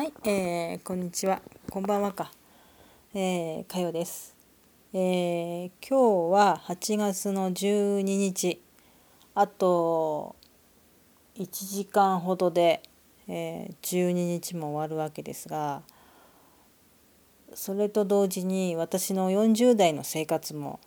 はい、えー、こんにちは。こんばんはか。えー、かよです。えー、今日は8月の12日。あと1時間ほどで、えー、12日も終わるわけですが、それと同時に私の40代の生活も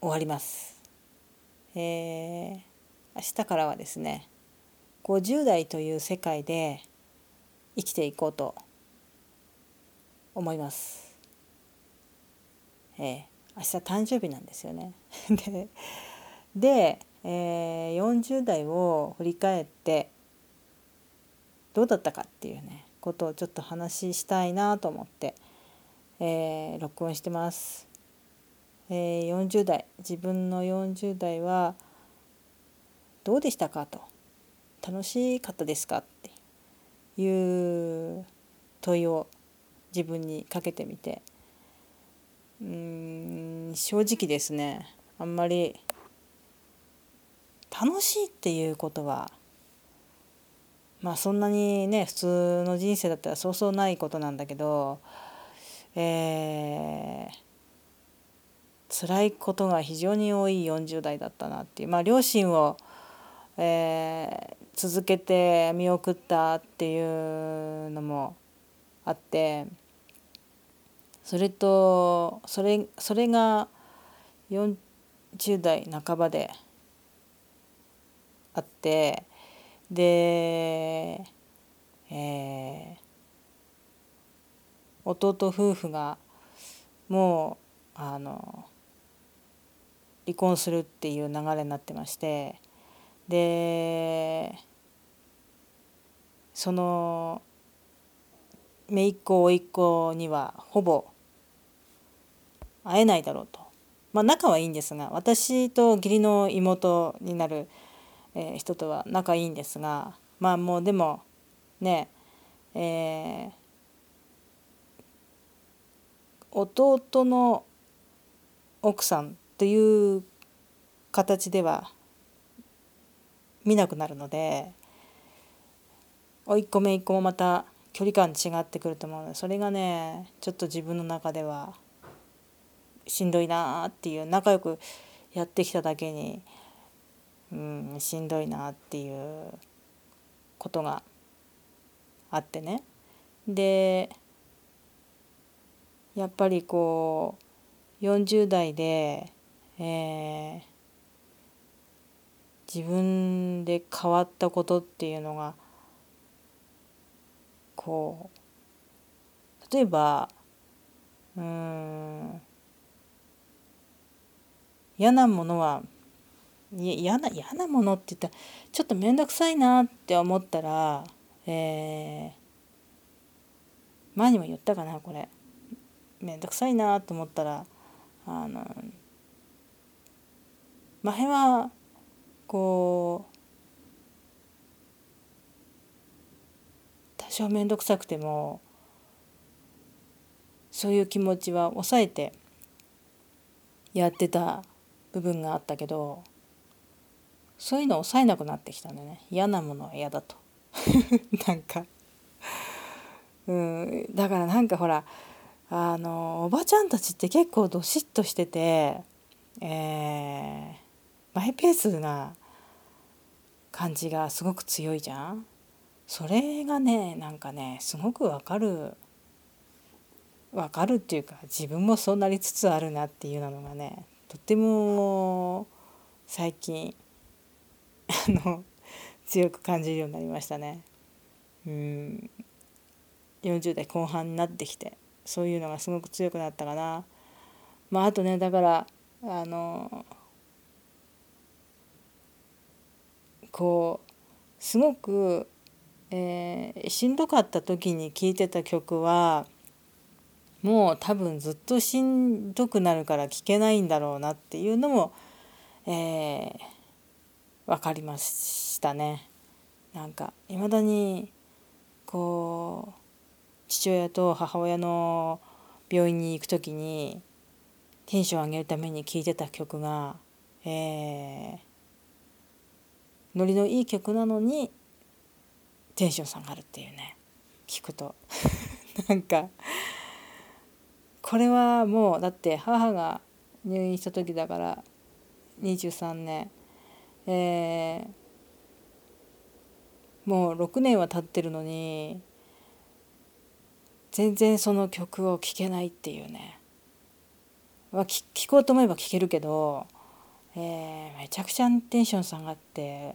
終わります。えー、明日からはですね、50代という世界で生きていこうと思います。えー、明日誕生日なんですよね。でで、えー、40代を振り返ってどうだったかっていうねことをちょっと話したいなと思って、えー、録音してます。えー、40代自分の40代はどうでしたかと楽しかったですかっていう問いを自分にかけてみて。うん正直ですねあんまり楽しいっていうことはまあそんなにね普通の人生だったらそうそうないことなんだけどえー、辛いことが非常に多い40代だったなっていう。まあ両親を、えー、続けて見送ったっていうのもあってそれとそれそれが40代半ばであってで、えー、弟夫婦がもうあの離婚するっていう流れになってましてでその姪っ子甥っ子にはほぼ会えないだろうと。まあ仲はいいんですが私と義理の妹になる、え、人とは仲いいんですがまあもうでもねえー、弟の奥さんという形では見なくなるので甥っ子姪っ子もまた距離感違ってくると思うのでそれがねちょっと自分の中ではしんどいなっていう仲良くやってきただけに、うん、しんどいなっていうことがあってね。でやっぱりこう40代で、えー、自分で変わったことっていうのがこう。例えばうん。嫌なものは嫌な嫌なものって言ったらちょっと面倒くさいなって思ったら、えー、前にも言ったかなこれ。面倒くさいなと思ったらあの前はこう多少面倒くさくてもそういう気持ちは抑えてやってた部分があったけどそういうの抑えなくなってきたんでね。嫌なものは嫌だと。なんか。うん。だからなんかほらあのおばちゃんたちって結構どしっとしてて、えー、マイペースな感じがすごく強いじゃん。それがねなんかねすごくわかるわかるっていうか自分もそうなりつつあるなっていうのがねとっても最近あの強く感じるようになりましたね。うん40代後半になってきてそういうのがすごく強くなったかな。まああとねだからあのこうすごくえー、しんどかった時に聴いてた曲はもう多分ずっとしんどくなるから聴けないんだろうなっていうのも、えー、分かりましたね。なんかいまだにこう父親と母親の病院に行く時にテンション上げるために聴いてた曲が、えー、ノリのいい曲なのにテンション下がるっていうね。聞くと。なんかこれはもうだって母が入院した時だから23年。えー、もう6年は経ってるのに全然その曲を聴けないっていうね。聴こうと思えば聴けるけど、えー、めちゃくちゃテンション下がって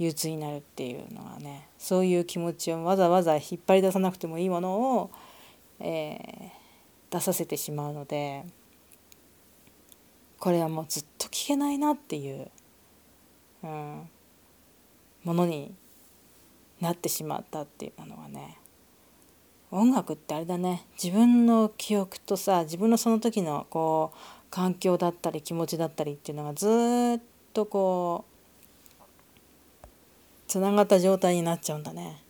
憂鬱になるっていうのはねそういう気持ちをわざわざ引っ張り出さなくてもいいものを、えー、出させてしまうのでこれはもうずっと聴けないなっていう、うん、ものになってしまったっていうのはね音楽ってあれだね自分の記憶とさ自分のその時のこう環境だったり気持ちだったりっていうのがずっとこうつながった状態になっちゃうんだね。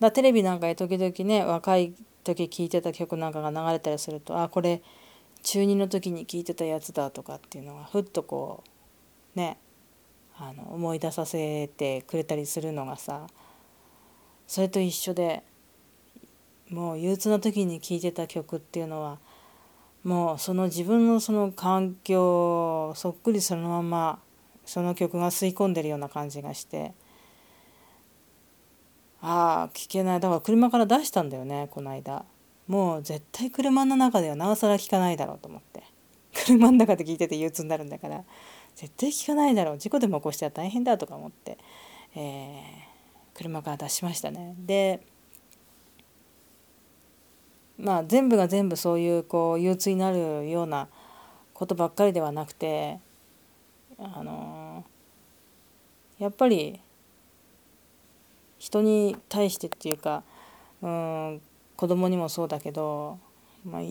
だテレビなんかで時々ね若い時聴いてた曲なんかが流れたりするとあこれ中2の時に聴いてたやつだとかっていうのがふっとこうねあの思い出させてくれたりするのがさそれと一緒でもう憂鬱な時に聴いてた曲っていうのはもうその自分のその環境をそっくりそのままその曲が吸い込んでるような感じがしてああ聴けない。だから車から出したんだよねこの間。もう絶対車の中ではなおさら聞かないだろうと思って。車の中で聞いてて憂鬱になるんだから。絶対聞かないだろう。事故でも起こしたら大変だとか思って、えー、車から出しましたね。でまあ全部が全部そういうこう憂鬱になるようなことばっかりではなくてあのー、やっぱり人に対してっていうかうん子供にもそうだけど、まあ、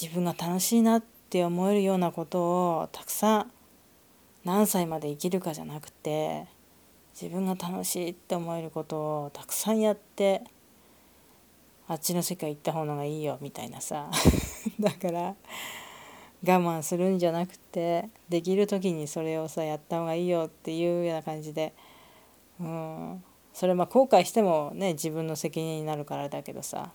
自分が楽しいなって思えるようなことをたくさん何歳まで生きるかじゃなくて自分が楽しいって思えることをたくさんやってあっちの世界行った方がいいよみたいなさ。だから我慢するんじゃなくてできる時にそれをさやった方がいいよっていうような感じで。うん。それまあ後悔してもね自分の責任になるからだけどさ。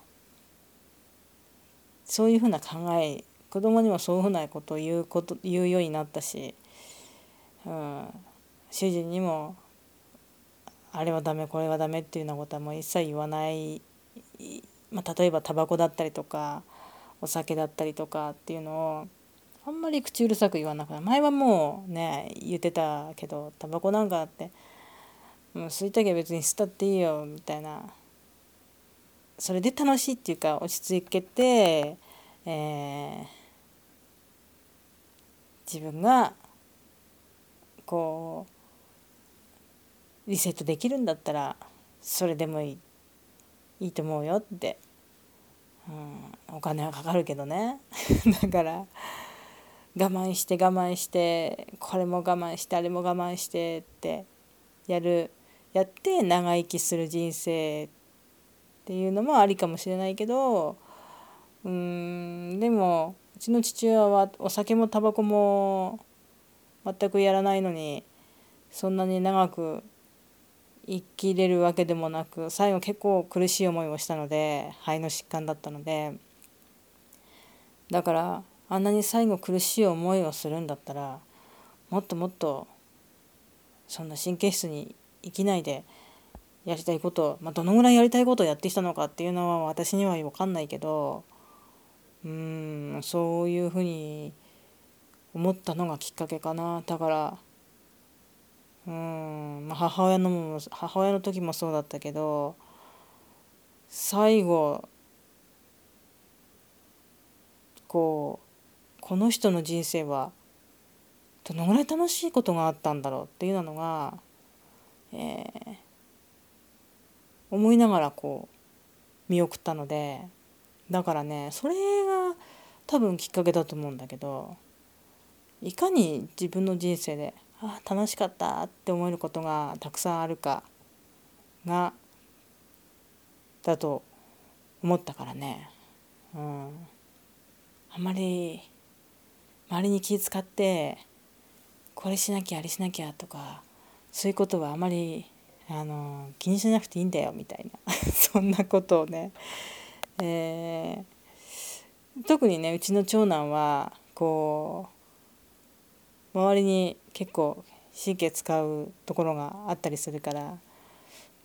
そういうふうな考え子供にもそういうふうなことを言うこと言うようになったし、うん、主人にもあれはダメこれはダメっていうようなことはもう一切言わない、まあ、例えばタバコだったりとかお酒だったりとかっていうのをあんまり口うるさく言わなくて前はもうね言ってたけどタバコなんかあってもう吸いたきゃ別に吸ったっていいよみたいな。それで楽しいっていうか落ち着けて、えー、自分がこうリセットできるんだったらそれでもいいいいと思うよって、うん、お金はかかるけどね。だから我慢して我慢してこれも我慢してあれも我慢してってやるやって長生きする人生っていうのもありかもしれないけどうんでもうちの父親はお酒もタバコも全くやらないのにそんなに長く生きれるわけでもなく最後結構苦しい思いをしたので肺の疾患だったので。だからあんなに最後苦しい思いをするんだったらもっともっとそんな神経質に生きないでやりたいこと、まあ、どのぐらいやりたいことをやってきたのかっていうのは私には分かんないけどうんそういうふうに思ったのがきっかけかな。だからうん、まあ、母親のも母親の時もそうだったけど最後こうこの人の人生はどのぐらい楽しいことがあったんだろうっていうのがえー、思いながらこう見送ったのでだからねそれが多分きっかけだと思うんだけどいかに自分の人生であ楽しかったって思えることがたくさんあるかがだと思ったからね、うん、あまり周りに気遣ってこれしなきゃあれしなきゃとかそういうことはあまり、あの気にしなくていいんだよみたいな。そんなことをね、えー、特にねうちの長男はこう周りに結構神経使うところがあったりするから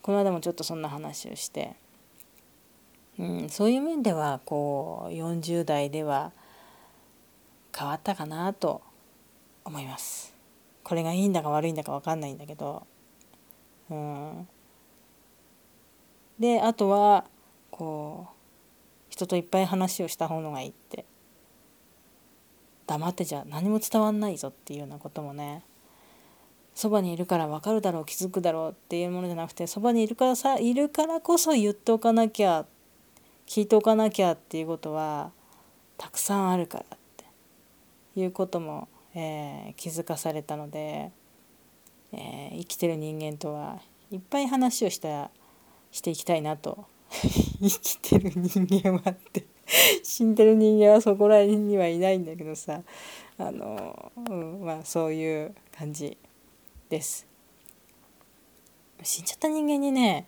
この間もちょっとそんな話をして、うん、そういう面ではこう40代では変わったかなと思います。これがいいんだか悪いんだか分かんないんだけど。うん、であとはこう人といっぱい話をした方がいいって。黙ってじゃ何も伝わんないぞっていうようなこともね。そばにいるから分かるだろう気づくだろうっていうものじゃなくてそばにいるからさいるからこそ言っておかなきゃ聞いておかなきゃっていうことはたくさんあるから。いうことも、えー、気づかされたのでえー、生きてる人間とはいっぱい話をしたしていきたいなと。生きてる人間はって。死んでる人間はそこら辺にはいないんだけどさ。あの、うん、まあそういう感じです。死んじゃった人間にね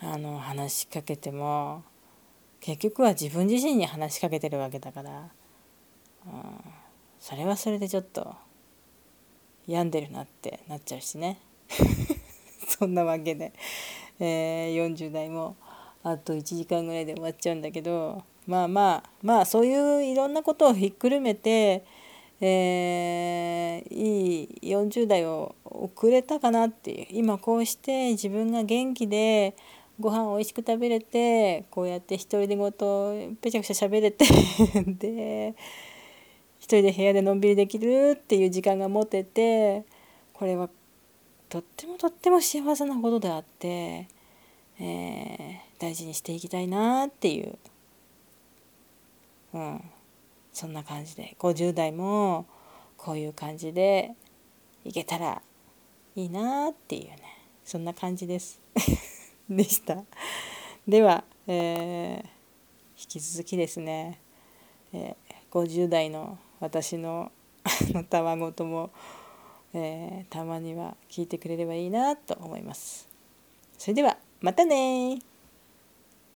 あの話しかけても結局は自分自身に話しかけてるわけだから、それはそれでちょっと病んでるなってなっちゃうしね。そんなわけで、えー、40代もあと1時間ぐらいで終わっちゃうんだけどまあまあまあそういういろんなことをひっくるめて、えー、いい40代を送れたかなっていう。今こうして自分が元気でご飯を美味しく食べれてこうやって独り言ぺちゃくちゃ喋れて で人で部屋でのんびりできるっていう時間が持ててこれはとってもとっても幸せなことであって、えー、大事にしていきたいなっていう、うん、そんな感じで。50代もこういう感じでいけたらいいなっていうね。そんな感じです。でした。では、えー、引き続きですね、えー、50代の私の たわごとも、えー、たまには聞いてくれればいいなと思います。それではまたね